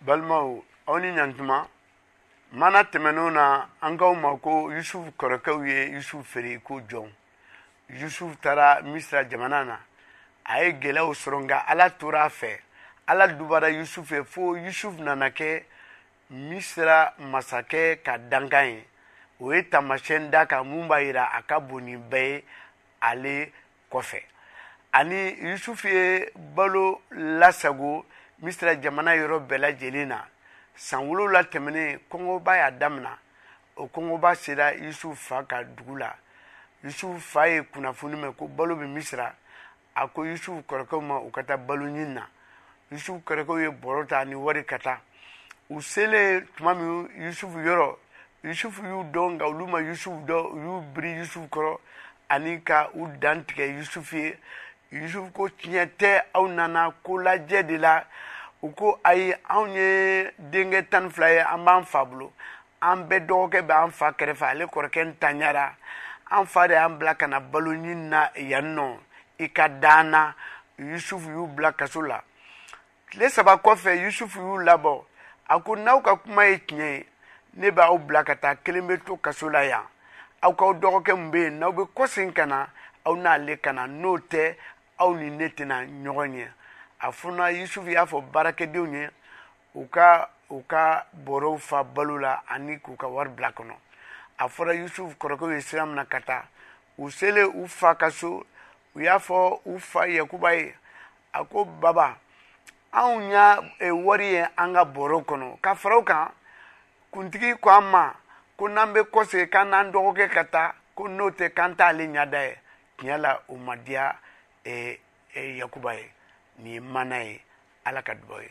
balimaw aw ni ɲantuma mana tɛmɛnenw na an k'aw ma ko yusufu kɔrɔkɛw ye yusufu feere ko jɔn yusufu taara misira jamana na a ye gɛlɛyaw sɔrɔ nka ala tora a fɛ ala dubara yusufu ye fo yusufu nana kɛ misira masakɛ ka dankan ye o ye taamasiyɛn da kan mun b'a yira a ka bon ni bɛɛ ye ale kɔfɛ ani yusufu ye balo lasago misira jamana yɔrɔ bɛɛ lajɛlen na san wolonwula tɛmɛnen kɔngɔba y'a damina o kɔngɔba sera yusufu fa ka dugu la yusufu fa ye kunnafoni mɛn ko balo bɛ misira a ko yusufu kɔrɔkɛw ma u ka taa balo ɲini na yusufu kɛlɛkɛw ye bɔrɔ ta ni wari ka taa u selen tuma min yusufu yɔrɔ yusufu y'u dɔn nka olu ma yusufu dɔn u y'u biri yusufu kɔrɔ ani ka u dan tigɛ yusufu ye yusufu ko tiɲɛ tɛ aw nana ko lajɛ de la u ko ayi anw ye denkɛ tan ni fila ye an b'an fa bolo an bɛɛ dɔgɔkɛ bɛ an fa kɛrɛfɛ ale kɔrɔkɛ ntanyara an fa de y'an bila ka na balo ɲini na yan nɔ i ka dan na yusufu y'u bila kaso la tile saba kɔfɛ yusufu y'u labɔ a ko n'aw ka kuma ye tiɲɛ ye ne b'aw bila ka taa kelen bɛ to kaso la yan aw k'aw dɔgɔkɛ min bɛ yen n'aw bɛ kɔsen ka na aw n'ale ka na n'o tɛ aw ni ne tɛna ɲɔgɔn ye a funna yusufu y'a fɔ baarakɛdenw ye u ka u ka bɔrɔw fa balo la ani k'u ka wari bila kɔnɔ a fɔra yusufu kɔrɔkɛw ye sira min na ka taa u selen u fa ka so u y'a fɔ u fa yakuba ye a ko baba anw y'a e, wari ye an ka bɔrɔw kɔnɔ ka fara o kan kuntigi ko an ma ko n'an bɛ kɔsegin k'an n'an dɔgɔkɛ ka taa ko n'o tɛ k'an t'ale ɲada ye tiɲɛ la o ma diya e, eh, yakuba ye nin ye mana ye ala ka dubaw ye